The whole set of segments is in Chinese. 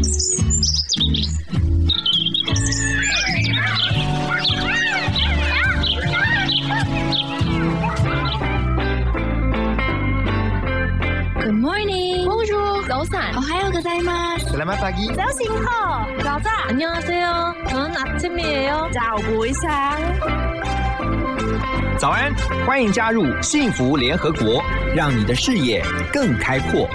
Good morning. Bonjour.早安. 오하요 고자이마스. Selamat pagi. 早醒好.早安. 안녕하세요. 저는 아침이에요. 早不一상早安，欢迎加入幸福联合国，让你的视野更开阔。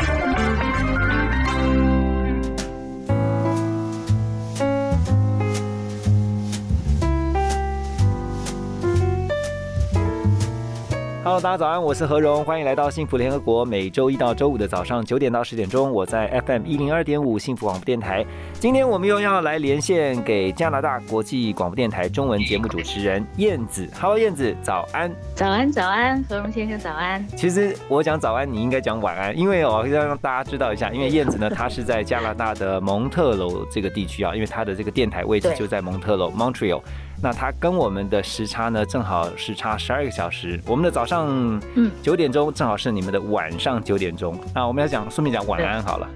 Hello，大家早安，我是何荣，欢迎来到幸福联合国。每周一到周五的早上九点到十点钟，我在 FM 一零二点五幸福广播电台。今天我们又要来连线给加拿大国际广播电台中文节目主持人燕子。Hello，燕子，早安。早安，早安，何荣先生，早安。其实我讲早安，你应该讲晚安，因为我要让大家知道一下，因为燕子呢，她是在加拿大的蒙特楼这个地区啊，因为她的这个电台位置就在蒙特楼 （Montreal）。那它跟我们的时差呢，正好时差十二个小时。我们的早上嗯九点钟，正好是你们的晚上九点钟。那我们要讲，顺便讲晚安好了。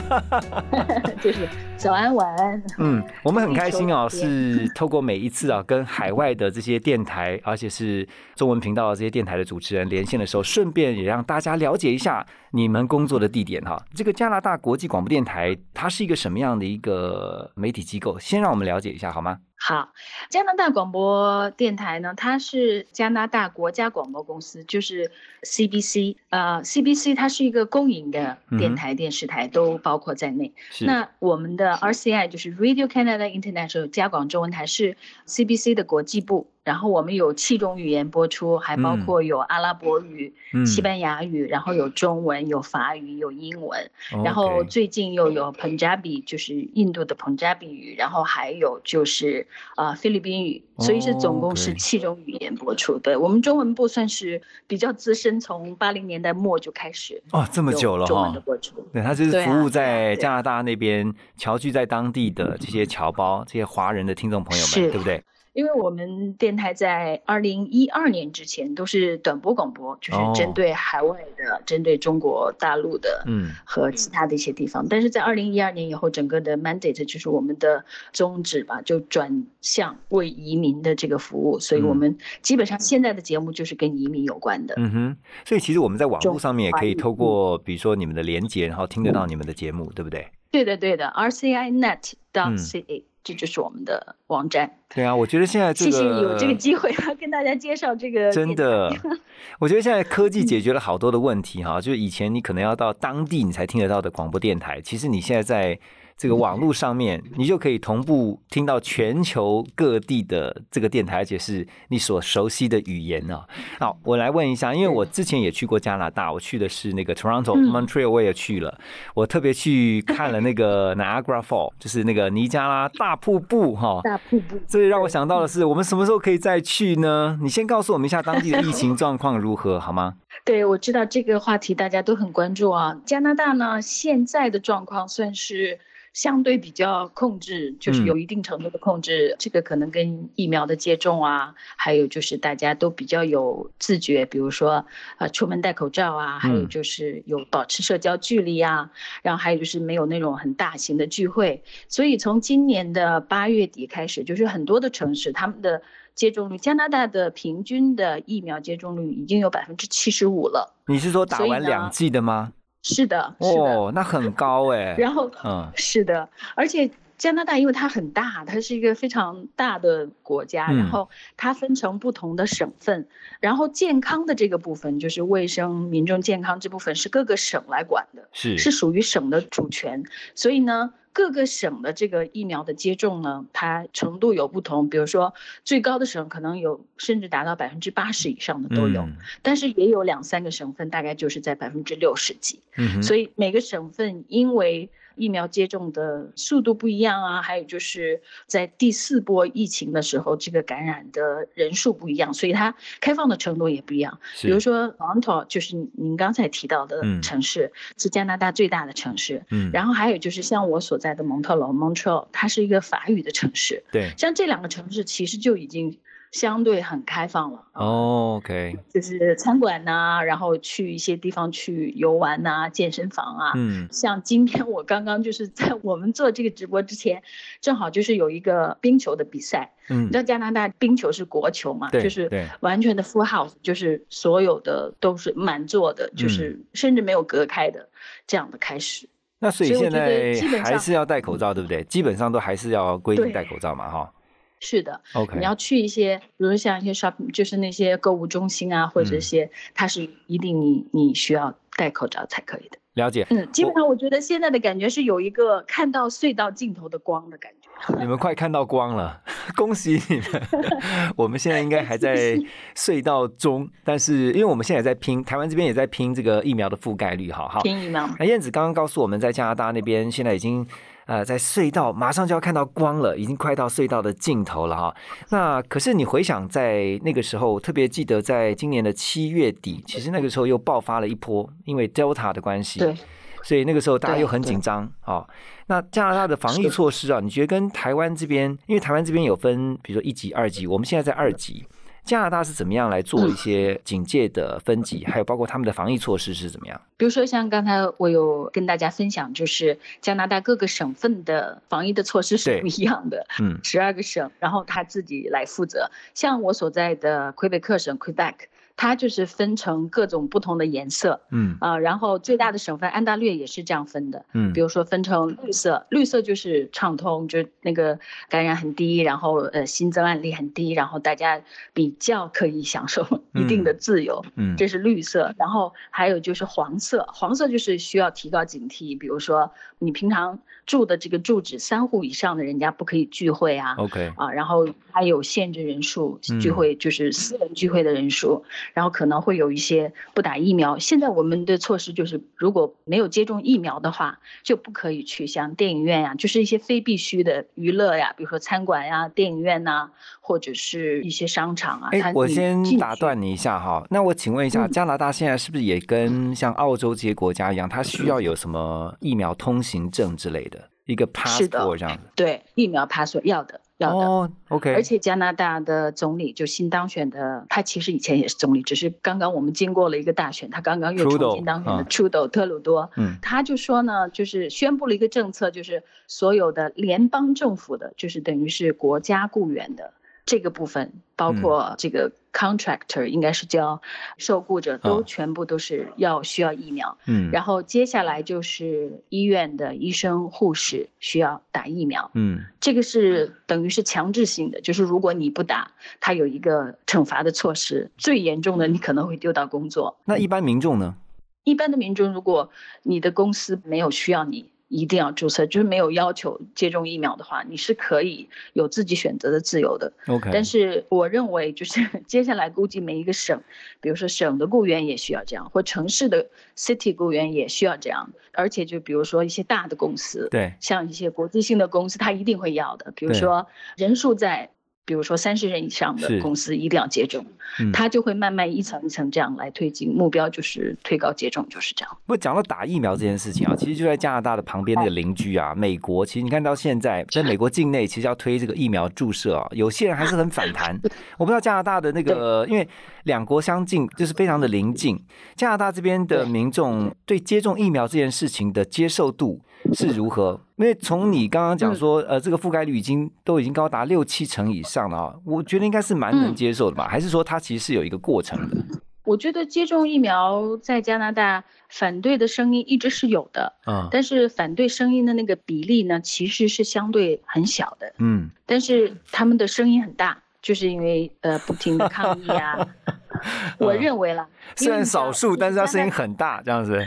就是早安，晚安。嗯，我们很开心哦，是透过每一次啊，跟海外的这些电台，而且是中文频道的这些电台的主持人连线的时候，顺便也让大家了解一下你们工作的地点哈。这个加拿大国际广播电台，它是一个什么样的一个媒体机构？先让我们了解一下好吗？好，加拿大广播电台呢，它是加拿大国家广播公司，就是 CBC。呃，CBC 它是一个公营的电台、电视台，都包括在内。那我们的 RCI 就是 Radio Canada International 加广中文台是 CBC 的国际部，然后我们有七种语言播出，还包括有阿拉伯语、嗯西班牙语，然后有中文、有法语、有英文，然后最近又有 Punjabi，就是印度的 Punjabi 语，然后还有就是呃菲律宾语，所以是总共是七种语言播出。对我们中文部算是比较资深，从八零年代末就开始哦，这么久了哈中文的。播出。对，它就是服务在加拿大那边侨居在当地的这些侨胞、这些华人的听众朋友们，对不对？因为我们电台在二零一二年之前都是短波广播，就是哦针对海外的、针对中国大陆的，嗯和其他的一些地方。但是在二零一二年以后，整个的 mandate 就是我们的宗旨吧，就转向为移民的这个服务，所以我嗯们基本上现在的节目就是跟移民有关的。嗯哼，所以其实我们在网络上面也可以透过，比如说你们的连接，然后听得到你们的节目，对不对？对的，对的，RCI Net 嗯 dot ca，、这就是我们的网站。对啊，我觉得现在这个谢谢你有这个机会跟大家介绍这个真的，我觉得现在科技解决了好多的问题哈，就是以前你可能要到当地你才听得到的广播电台，其实你现在在这个网络上面，你就可以同步听到全球各地的这个电台，而且是你所熟悉的语言啊。好，我来问一下，因为我之前也去过加拿大，我去的是那个 Toronto、嗯 Montreal，我也去了，我特别去看了那个 Niagara Fall，就是那个尼加拉大瀑布哈。大瀑布。这让我想到的是，我们什么时候可以再去呢？你先告诉我们一下当地的疫情状况如何，好吗？对，我知道这个话题大家都很关注啊。加拿大呢，现在的状况算是相对比较控制，就是嗯有一定程度的控制。这个可能跟疫苗的接种啊，还有就是大家都比较有自觉，比如说呃出门戴口罩啊，还有嗯就是有保持社交距离啊，然后还有就是没有那种很大型的聚会。所以从今年的八月底开始，就是很多的城市他们的。接种率，加拿大的平均的疫苗接种率已经有百分之七十五了。你是说打完两剂的吗？是的，是的。哦，那很高哎。然后嗯是的，而且加拿大因为它很大，它是一个非常大的国家，嗯然后它分成不同的省份，然后健康的这个部分就是卫生、民众健康这部分是各个省来管的，是是属于省的主权，所以呢。各个省的这个疫苗的接种呢，它程度有不同。比如说，最高的省可能有甚至达到百分之八十以上的都有，嗯但是也有两三个省份大概就是在百分之六十几。嗯，所以每个省份因为疫苗接种的速度不一样啊，还有就是在第四波疫情的时候，这个感染的人数不一样，所以它开放的程度也不一样。比如说 Toronto，就是您刚才提到的嗯城市，是加拿大最大的城市。嗯，然后还有就是像我所在的蒙特楼 （Montreal），它是一个法语的城市。对，像这两个城市其实就已经相对很开放了。哦，OK，就是餐馆呐、然后去一些地方去游玩呐、健身房啊。嗯像今天我刚刚就是在 我们做这个直播之前，正好就是有一个冰球的比赛。嗯你知，道加拿大冰球是国球嘛？对就是对完全的 full house，就是所有的都是满座的，嗯就是甚至没有隔开的这样的开始。那所以现在还是要戴口罩，对不对？基本上都还是要规定戴口罩嘛，哈。是的，OK，你要去一些，比如像一些 shopping，就是那些购物中心啊，或者嗯一些，它是一定你你需要戴口罩才可以的。了解。嗯，基本上我觉得现在的感觉是有一个看到隧道尽头的光的感觉。你们快看到光了，恭喜你们！我们现在应该还在隧道中，但是因为我们现在也在拼，台湾这边也在拼这个疫苗的覆盖率，好，好。拼疫苗，那燕子刚刚告诉我们，在加拿大那边现在已经呃在隧道马上就要看到光了，已经快到隧道的尽头了哈。那可是你回想在那个时候，特别记得在今年的七月底，其实那个时候又爆发了一波，因为 Delta 的关系，对，所以那个时候大家又很紧张啊、哦。那加拿大的防疫措施啊，你觉得跟台湾这边，因为台湾这边有分，比如说一级、二级，我们现在在二级。加拿大是怎么样来做一些警戒的分级，还有包括他们的防疫措施是怎么样？比如说像刚才我有跟大家分享，就是加拿大各个省份的防疫的措施是不一样的，嗯十二个省，然后他自己来负责。像我所在的魁北克省 （Quebec），它就是分成各种不同的颜色嗯啊、然后最大的省份安大略也是这样分的。嗯比如说分成绿色，绿色就是畅通，就是那个感染很低，然后呃新增案例很低，然后大家比较可以享受一定的自由，嗯这是绿色。然后还有就是黄色，黄色就是需要提高警惕，比如说你平常住的这个住址三户以上的人家不可以聚会啊。，OK，啊，然后还有限制人数，聚嗯会就是私人聚会的人数，然后可能会有一些不打疫苗。现在我们的措施就是，如果没有接种疫苗的话，就不可以去像电影院呀、就是一些非必须的娱乐呀，比如说餐馆呀、电影院呐、或者是一些商场啊。哎，我先打断你一下哈，那我请问一下，嗯加拿大现在是不是也跟像澳洲这些国家一样，它需要有什么疫苗通行证之类的一个 passport 这样子？对疫苗 pass 要的要的。哦，OK，而且加拿大的总理就新当选的，他其实以前也是总理，只是刚刚我们经过了一个大选，他刚刚又重新当选的嗯 Trudeau 特鲁多，嗯。他就说呢，就是宣布了一个政策，就是所有的联邦政府的，就是等于是国家雇员的这个部分，包嗯括这个 contractor，应该是叫受雇者，都啊全部都是要需要疫苗。嗯，然后接下来就是医院的医生、护士需要打疫苗。嗯这个是等于是强制性的，就是如果你不打，它有一个惩罚的措施，最严重的你可能会丢到工作。那一般民众呢？一般的民众，如果你的公司没有需要你一定要注册，就是没有要求接种疫苗的话，你是可以有自己选择的自由的。OK，但是我认为，就是 接下来估计每一个省，比如说省的雇员也需要这样，或城市的 city 雇员也需要这样，而且就比如说一些大的公司，对，像一些国际性的公司，它一定会要的。比如说人数在，比如说三十人以上的公司一定要接种，嗯它就会慢慢一层一层这样来推进，目标就是推高接种，就是这样。不过讲到打疫苗这件事情啊，其实就在加拿大的旁边那个邻居啊，美国。其实你看到现在在美国境内，其实要推这个疫苗注射啊，有些人还是很反弹。我不知道加拿大的那个，因为两国相近，就是非常的邻近。加拿大这边的民众对接种疫苗这件事情的接受度是如何？因为从你刚刚讲说，呃，这个覆盖率已经都已经高达六七成以上了啊，我觉得应该是蛮能嗯接受的吧？还是说它其实是有一个过程的？我觉得接种疫苗在加拿大反对的声音一直是有的，嗯但是反对声音的那个比例呢，其实是相对很小的，嗯，但是他们的声音很大，就是因为呃不停的抗议啊。我认为啦，虽然少数，但是它声音很。大，这样子。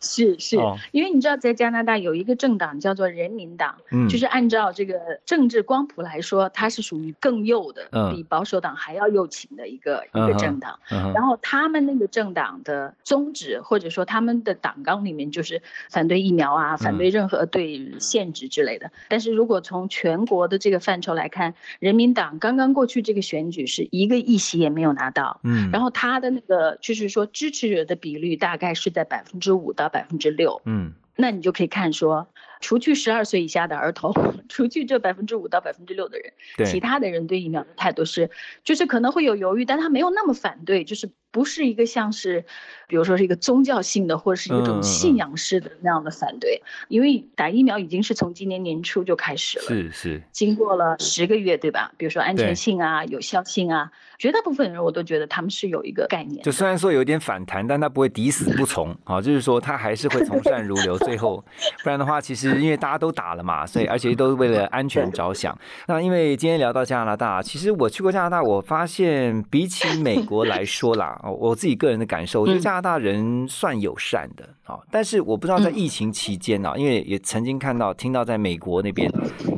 是 是、哦因为你知道，在加拿大有一个政党叫做人民党，嗯，就是按照这个政治光谱来说，它是属于更右的，嗯比保守党还要右倾的一个、一个政党。然后他们那个政党的宗旨，或者说他们的党纲里面就是反对疫苗啊，反嗯对任何对限制之类的。但是如果从全国的这个范畴来看，人民党刚刚过去这个选举是一个议席也没有拿到，嗯，然后他的那个就是说支持者的比率大概是在百分之五到百分之六，嗯。那你就可以看说，除去十二岁以下的儿童，除去这百分之五到百分之六的人，对。其他的人对疫苗的态度是，就是可能会有犹豫，但他没有那么反对，就是不是一个像是，比如说是一个宗教性的或者是一种信仰式的那样的反对，因为打疫苗已经是从今年年初就开始了。是是，经过了十个月，对吧？比如说安全性啊、有效性啊，绝大部分人我都觉得他们是有一个概念。就虽然说有点反弹，但他不会抵死不从啊，就是说他还是会从善如流。最后，不然的话，其实因为大家都打了嘛，所以而且都是为了安全着想。那因为今天聊到加拿大，其实我去过加拿大，我发现比起美国来说啦，哦我自己个人的感受，我觉得嗯加拿大人算友善的啊。但是我不知道在疫情期间啊，因为也曾经看到、听到在美国那边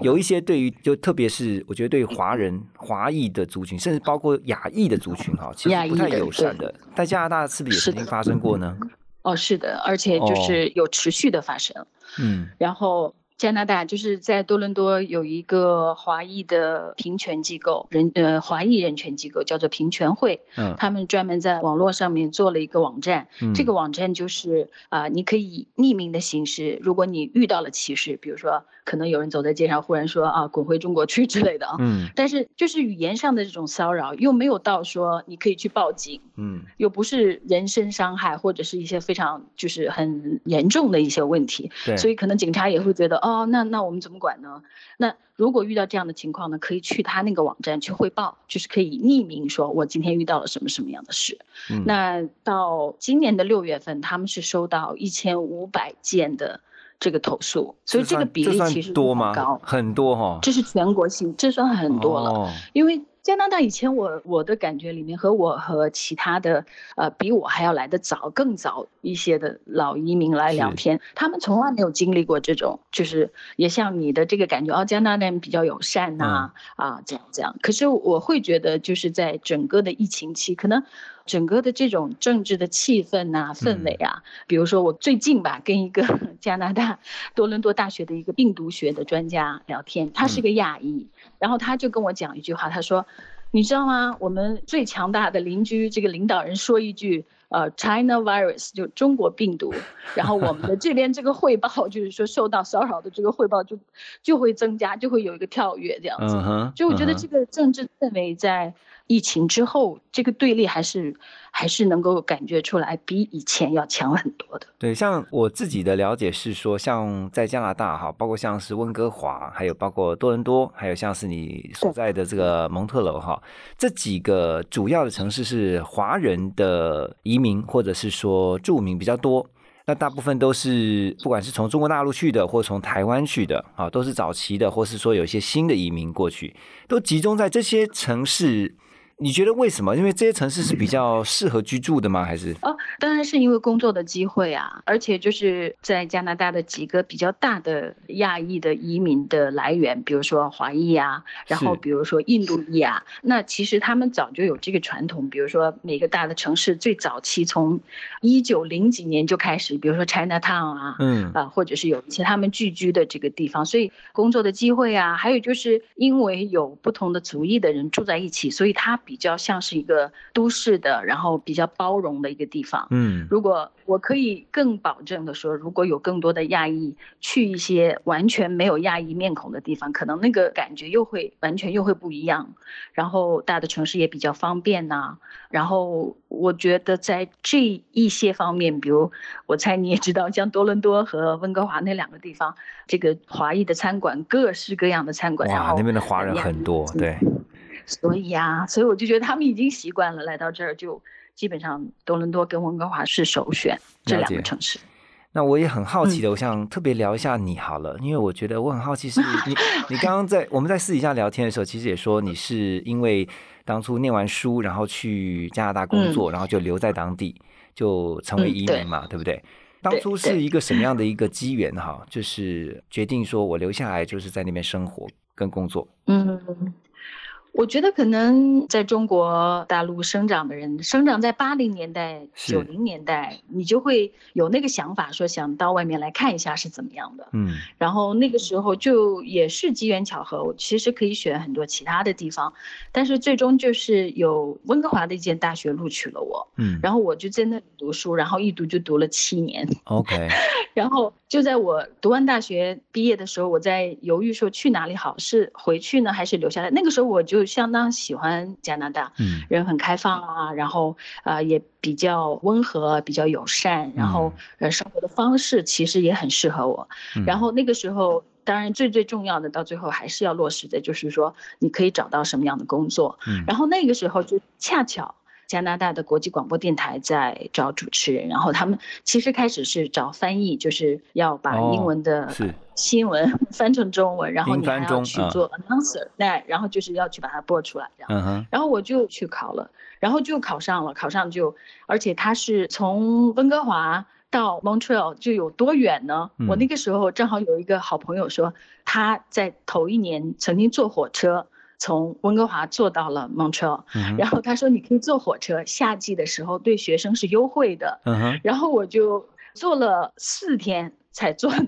有一些对于就特别是我觉得对华人、华裔的族群，甚至包括亚裔的族群哈，其实不太友善的。在加拿大是不是也曾经发生过呢？哦，是的，而且就哦是有持续的发生。嗯然后加拿大就是在多伦多有一个华裔的平权机构，人呃华裔人权机构叫做平权会，嗯。他们专门在网络上面做了一个网站，嗯。这个网站就是啊、你可以以匿名的形式，如果你遇到了歧视，比如说可能有人走在街上忽然说啊滚回中国去之类的啊，嗯。但是就是语言上的这种骚扰，又没有到说你可以去报警，嗯。又不是人身伤害或者是一些非常就是很严重的一些问题，对，所以可能警察也会觉得，哦，那那我们怎么管呢？那如果遇到这样的情况呢，可以去他那个网站去汇报，就是可以匿名说，我今天遇到了什么什么样的事。嗯那到今年的六月份，他们是收到一千五百件的这个投诉，所以这个比例其实多吗？高，很多哈，这是全国性，这算很多了。哦因为加拿大以前我我的感觉里面和我和其他的呃比我还要来得早更早一些的老移民来聊天，他们从来没有经历过这种，就是也像你的这个感觉，哦，加拿大人比较友善呐、嗯啊这样这样。可是我会觉得就是在整个的疫情期，可能。整个的这种政治的气氛呐、氛围啊，比如说我最近吧，跟一个 加拿大多伦多大学的一个病毒学的专家聊天，他是个亚裔，然后他就跟我讲一句话，他说：“你知道吗？我们最强大的邻居这个领导人说一句，呃，China virus 就中国病毒，然后我们的这边这个汇报 就是说受到骚扰的这个汇报就就会增加，就会有一个跳跃这样子。就我觉得这个政治氛围在疫情之后，这个对立还是还是能够感觉出来，比以前要强很多的。对，像我自己的了解是说，像在加拿大哈，包括像是温哥华，还有包括多伦多，还有像是你所在的这个蒙特楼哈，这几个主要的城市是华人的移民或者是说著名比较多。那大部分都是不管是从中国大陆去的，或从台湾去的啊，都是早期的，或是说有一些新的移民过去，都集中在这些城市。你觉得为什么？因为这些城市是比较适合居住的吗？还是？哦，当然是因为工作的机会啊，而且就是在加拿大的几个比较大的亚裔的移民的来源，比如说华裔啊，然后比如说印度裔啊，那其实他们早就有这个传统，比如说每个大的城市最早期从一九零几年就开始，比如说 Chinatown 啊，嗯啊，或者是有一些他们聚居的这个地方，所以工作的机会啊，还有就是因为有不同的族裔的人住在一起，所以它比较像是一个都市的，然后比较包容的一个地方。嗯如果我可以更保证的说，如果有更多的亚裔去一些完全没有亚裔面孔的地方，可能那个感觉又会完全又会不一样。然后大的城市也比较方便呐、然后我觉得在这一些方面，比如我猜你也知道，像多伦多和温哥华那两个地方，这个华裔的餐馆各式各样的餐馆，然哇，后那边的华人很多，对。所以呀、所以我就觉得他们已经习惯了来到这儿，就基本上多伦多跟温哥华是首选这两个城市。那我也很好奇嗯的，我想特别聊一下你好了，因为我觉得我很好奇是 你，你刚刚在我们在私底下聊天的时候，其实也说你是因为当初念完书，然后去加拿大工作，然后就留在当地，就成为移民嘛，对不对？当初是一个什么样的 一个机缘哈？就是决定说我留下来，就是在那边生活跟工作。嗯，我觉得可能在中国大陆生长的人，生长在八零年代、是九零年代，你就会有那个想法，说想到外面来看一下是怎么样的。嗯然后那个时候就也是机缘巧合，我其实可以选很多其他的地方，但是最终就是有温哥华的一间大学录取了我，嗯然后我就在那里读书，然后一读就读了七年。，OK，然后就在我读完大学毕业的时候，我在犹豫说去哪里好，是回去呢，还是留下来？那个时候我就相当喜欢加拿大，嗯人很开放啊，然后呃也比较温和，比较友善，然后呃生活的方式其实也很适合我。嗯然后那个时候，当然最最重要的，到最后还是要落实的，就是说你可以找到什么样的工作。嗯然后那个时候就恰巧加拿大的国际广播电台在找主持人，然后他们其实开始是找翻译，就是要把哦英文的是新闻 翻成中文，然后英你还要去做 announcer，那、然后就是要去把它播出来，这样。嗯，然后我就去考了，然后就考上了，考上就，而且他是从温哥华到 Montreal 就有多远呢？我嗯那个时候正好有一个好朋友说，他在头一年曾经坐火车从温哥华坐到了 Montreal，、嗯然后他说你可以坐火车，夏季的时候对学生是优惠的，嗯，然后我就坐了四天才坐的。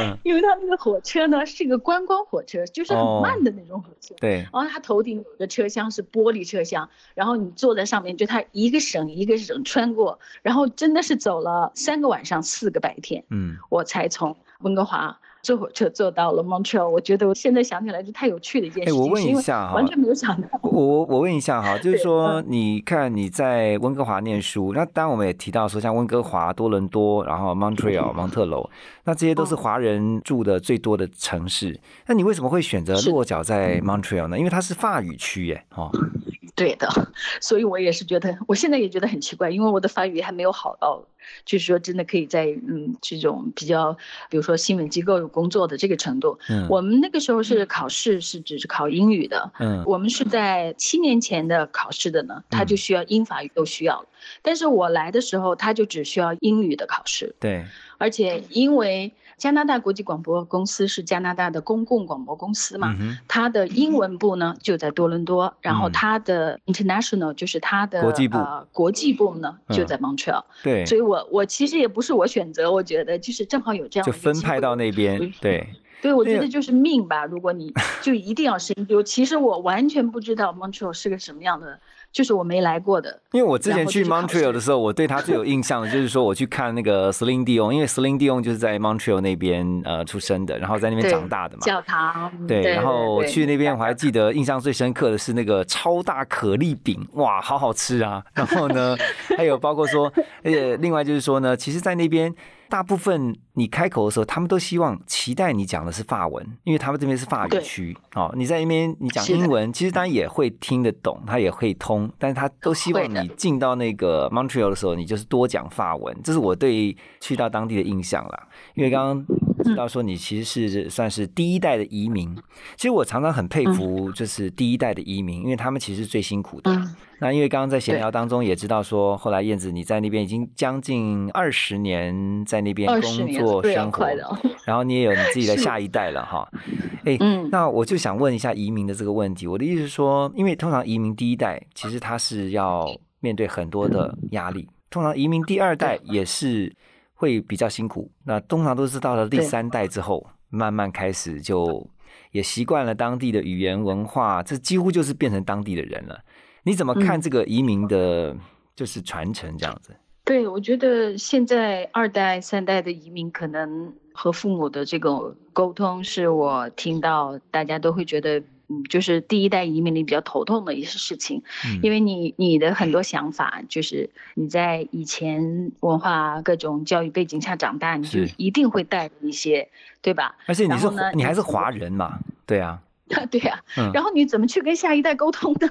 嗯 因为他那个火车呢是一个观光火车，就是很哦慢的那种火车。对，然后他头顶有个车厢是玻璃车厢，然后你坐在上面，就他一个省一个省穿过，然后真的是走了三个晚上四个白天，嗯。我才从温哥华坐火车坐到了 Montreal。我觉得我现在想起来就太有趣的一件事情，哎我问一下哈完全没有想到。我我问一下哈，就是说嗯，你看你在温哥华念书，那当然我们也提到说，像温哥华、多伦多，然后 Montreal、蒙特楼，那这些都是嗯华人住的最多的城市。那你为什么会选择落脚在 Montreal 呢？因为它是法语区耶，哦，对的，所以我也是觉得，我现在也觉得很奇怪，因为我的法语还没有好到，就是说真的可以在嗯这种比较，比如说新闻机构有工作的这个程度。嗯，我们那个时候是考试是只是考英语的，嗯。我们是在七年前的考试的呢，他就需要英法语都需要了。但是我来的时候，他就只需要英语的考试，对，而且因为加拿大国际广播公司是加拿大的公共广播公司嘛，嗯，它的英文部呢就在多伦多，然后嗯。它的 international 就是它的国际部呃国际部呢嗯。就在 Montreal，、对，所以我我其实也不是我选择，我觉得就是正好有这样就分派到那边嗯，对，对，我觉得就是命吧。如果你 就一定要深究，其实我完全不知道 Montreal 是个什么样的，就是我没来过的。因为我之前去 Montreal 的时候，我对他最有印象的就是说我去看那个 Celine Dion，因为 Celine Dion 就是在 Montreal 那边呃出生的，然后在那边对长大的嘛。教堂，对，然后我去那边，我还记得印象最深刻的是那个超大可丽饼，哇，好好吃啊！然后呢，还有包括说，而且另外就是说呢，其实，在那边大部分你开口的时候，他们都希望期待你讲的是法文，因为他们这边是法语区哦。你在那边你讲英文，其实当然也会听得懂，他也会通，但是他都希望你进到那个 Montreal 的时候，你就是多讲法文，这是我对去到当地的印象啦。因为刚刚知道说你其实是算是第一代的移民，其实我常常很佩服就是第一代的移民，因为他们其实最辛苦的。嗯，那因为刚刚在闲聊当中也知道说，后来燕子你在那边已经将近二十年在那边工作生活，然后你也有你自己的 下一代了哈。哎，嗯那我就想问一下移民的这个问题。我的意思是说，因为通常移民第一代其实他是要面对很多的压力，通常移民第二代也是会比较辛苦。那通常都是到了第三代之后，慢慢开始就也习惯了当地的语言文化，这几乎就是变成当地的人了。你怎么看嗯这个移民的，就是传承这样子？对，我觉得现在二代、三代的移民可能和父母的这个沟通，是我听到大家都会觉得，嗯，就是第一代移民里比较头痛的一些事情，嗯因为你你的很多想法，就是你在以前文化各种教育背景下长大，你就是一定会带着一些，对吧？而且你是你还是华人嘛？对啊，对呀、嗯然后你怎么去跟下一代沟通呢？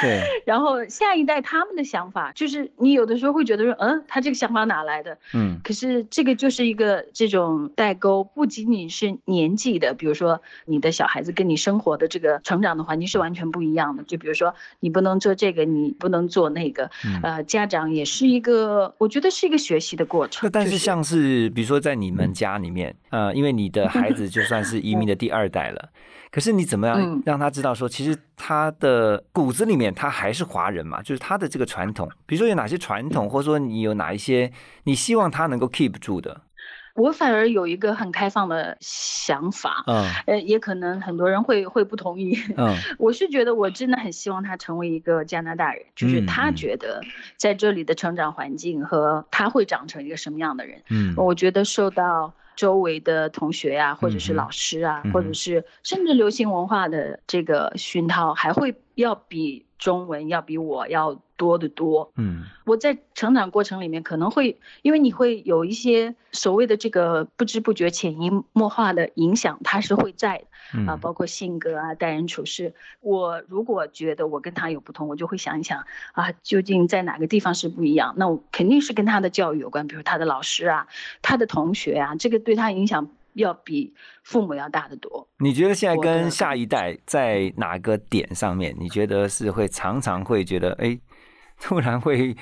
对，然后下一代他们的想法，就是你有的时候会觉得说，嗯，他这个想法哪来的？嗯可是这个就是一个这种代沟，不仅仅是年纪的，比如说你的小孩子跟你生活的这个成长的环境是完全不一样的。就比如说你不能做这个，你不能做那个，嗯。呃，家长也是一个，我觉得是一个学习的过那程。但就是像是比如说在你们家里面，呃，因为你的 孩子就算是移民的第二代了，可是你怎么样嗯让他知道说，其实他的骨子里面他还是华人嘛，就是他的这个传统，比如说有哪些传统，或者说你有哪一些你希望他能够 keep 住的？我反而有一个很开放的想法，嗯呃，也可能很多人会会不同意。嗯 我是觉得我真的很希望他成为一个加拿大人，就是嗯他嗯觉得在这里的成长环境和他会长成一个什么样的人。嗯我觉得受到周围的同学呀、或者是老师啊，嗯或者是甚至流行文化的这个熏陶，还会要比中文要比我要多得多。嗯我在成长过程里面可能会，因为你会有一些所谓的这个不知不觉、潜移默化的影响，它是会在的嗯啊，包括性格啊、待人处事。我如果觉得我跟他有不同，我就会想一想啊，究竟在哪个地方是不一样？那我肯定是跟他的教育有关，比如他的老师啊、他的同学啊，这个对他影响要比父母要大得多。你觉得现在跟下一代在哪个点上面，你觉得是会常常会觉得，哎，突然会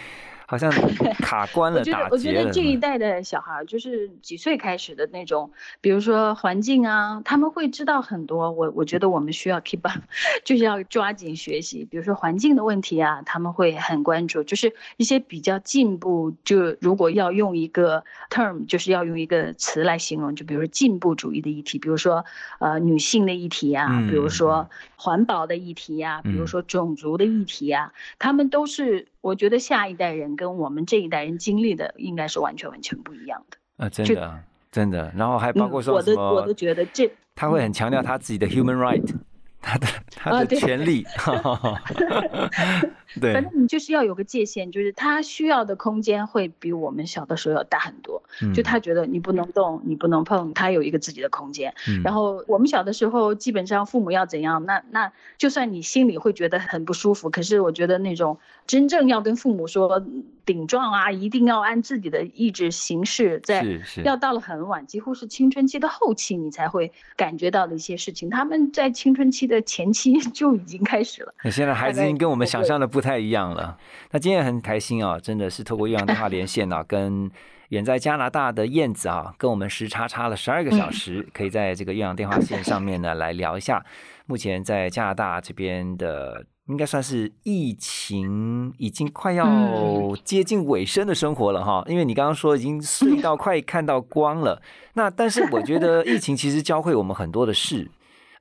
好像卡关了、我觉得打，我觉得这一代的小孩儿就是几岁开始的那种，比如说环境啊，他们会知道很多。我我觉得我们需要 keep up，就是要抓紧学习。比如说环境的问题啊，他们会很关注，就是一些比较进步。就如果要用一个 term，就是要用一个词来形容，就比如说进步主义的议题，比如说呃女性的议题啊，嗯比如说环保的议题呀、比如嗯说种族的议题啊、他们都是我觉得下一代人跟我们这一代人经历的应该是完全完全不一样的。啊，真的真的，然后还包嗯括说什我都我都，觉得这他会很强调他自己的 human right，他的他的权利，对反，正你就是要有个界限，就是他需要的空间会比我们小的时候要大很多。就嗯他觉得你不能动，你不能碰，他有一个自己的空间。嗯然后我们小的时候，基本上父母要怎样，那那就算你心里会觉得很不舒服，可是我觉得那种真正要跟父母说顶撞啊，一定要按自己的意志行事，在要到了很晚，几乎是青春期的后期，你才会感觉到的一些事情。他们在青春期的前期 就已经开始了。那现在孩子已经跟我们想象的不太一样了。那今天很开心啊，真的是透过岳阳电话连线啊，跟远在加拿大的燕子啊，跟我们时差差了十二个小时，可以在这个岳阳电话线上面呢来聊一下目前在加拿大这边的。应该算是疫情已经快要嗯接近尾声的生活了哈，因为你刚刚说已经睡到快看到光了。那但是我觉得疫情其实教会我们很多的事，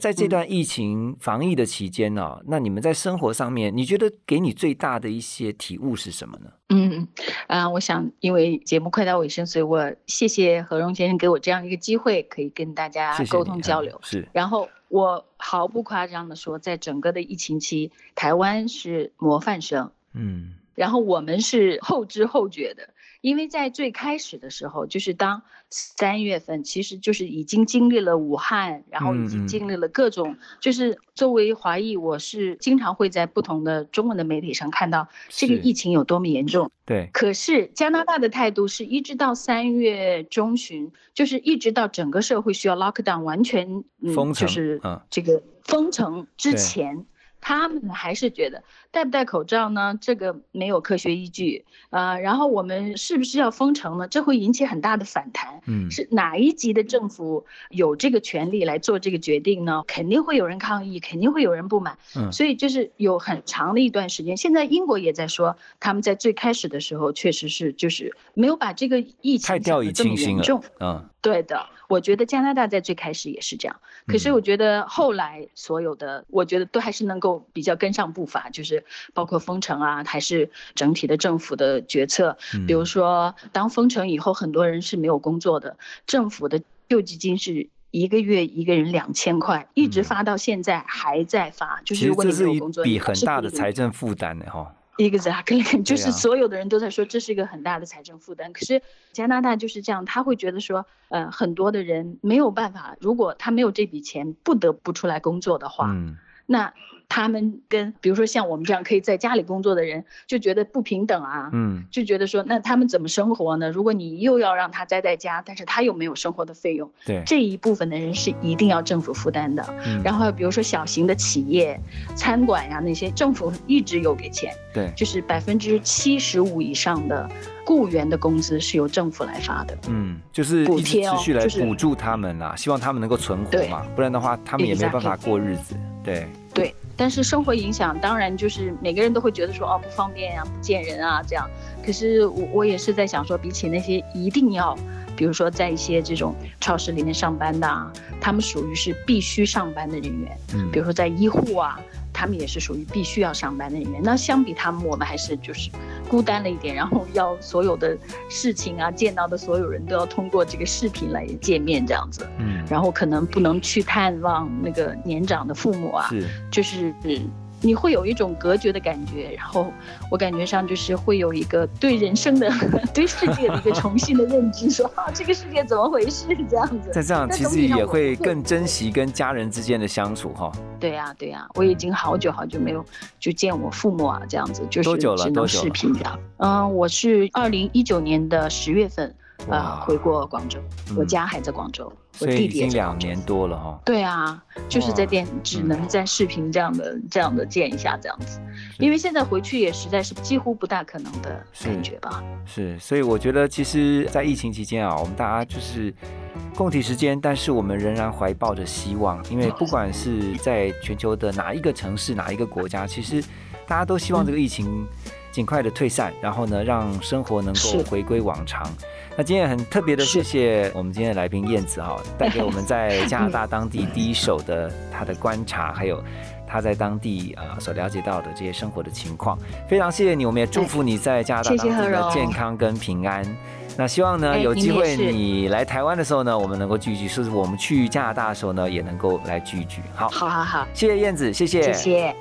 在这段疫情防疫的期间呢、那你们在生活上面，你觉得给你最大的一些体悟是什么呢？嗯，啊，我想因为节目快到尾声，所以我谢谢何荣先生给我这样一个机会，可以跟大家沟通交流。是，然后我毫不夸张的说，在整个的疫情期，台湾是模范生，嗯然后我们是后知后觉的，因为在最开始的时候，就是当三月份，其实就是已经经历了武汉，然后已经经历了各种，就是作为华裔，我是经常会在不同的中文的媒体上看到这个疫情有多么严重。对，可是加拿大的态度是一直到三月中旬，就是一直到整个社会需要 lock down 完全嗯就是嗯这个封城之对前。他们还是觉得戴不戴口罩呢，这个没有科学依据，呃，然后我们是不是要封城呢？这会引起很大的反弹。嗯是哪一级的政府有这个权利来做这个决定呢？肯定会有人抗议，肯定会有人不满。嗯所以就是有很长的一段时间，现在英国也在说，他们在最开始的时候确实是就是没有把这个疫情太掉以轻心了嗯对的，我觉得加拿大在最开始也是这样，可是嗯。我觉得后来所有的，我觉得都还是能够比较跟上步伐，就是包括封城啊，还是整体的政府的决策，比如嗯。说当封城以后，很多人是没有工作的，政府的救济金是。一个月一个人两千块，一直嗯。发到现在还在发，就是如果你没有工作，笔你还很大的财政。负担的哈。Exactly，就是所有的人都在说这是一个很大的财政负担。可是加拿大就是这样，他会觉得说，呃，很多的人没有办法，如果他没有这笔钱，不得不出来工作的话，嗯那他们跟比如说像我们这样可以在家里工作的人，就觉得不平等啊。嗯就觉得说，那他们怎么生活呢？如果你又要让他待在家，但是他又没有生活的费用，对，这一部分的人是一定要政府负担的。嗯然后比如说小型的企业、餐馆呀、那些，政府一直有给钱。对，就是百分之七十五以上的雇员的工资是由政府来发的。嗯，就是一直补贴哦持续来就是补助他们啦，希望他们能够存活嘛，不然的话他们也没办法过日子。对，对，但是生活影响当然就是每个人都会觉得说哦不方便啊、不见人啊这样。可是我我也是在想说，比起那些一定要比如说在一些这种超市里面上班的啊，他们属于是必须上班的人员。嗯比如说在医护啊，他们也是属于必须要上班的人员。那相比他们，我们还是就是孤单了一点，然后要所有的事情啊，见到的所有人都要通过这个视频来见面这样子，嗯，然后可能不能去探望那个年长的父母啊，是。就是嗯你会有一种隔绝的感觉，然后我感觉上就是会有一个对人生的、对世界的一个重新的认知，说啊，这个世界怎么回事这样子。在这样其实也会会更珍惜跟家人之间的相处哈。对呀、对呀、我已经好久好久没有就见我父母啊，这样子就是多久了只能多久视频这样。嗯，我是二零一九年的十月份啊呃回过广州，我嗯家还在广州，我所以已经两年。多了哈。对啊，就是在哇电只嗯能在视频这样的、这样的见一下这样子，因为现在回去也实在是几乎不大可能的感觉吧。是，所以我觉得其实，在疫情期间啊，我们大家就是共体时间，但是我们仍然怀抱着希望，因为不管是在全球的哪一个城市、哪一个国家，其实大家都希望这个疫情尽快的退散，然后呢，让生活能够回归往常。那今天很特别的，谢谢我们今天的来宾燕子哈，带给我们在加拿大当地第一手的他的观察，还有他在当地啊所了解到的这些生活的情况。非常谢谢你，我们也祝福你在加拿大当地的健康跟平安。那希望呢，哎有机会你来台湾的时候呢，我们能够聚一聚；，甚至我们去加拿大的时候呢，也能够来聚一聚。好，好好好，谢谢燕子，谢谢，谢谢。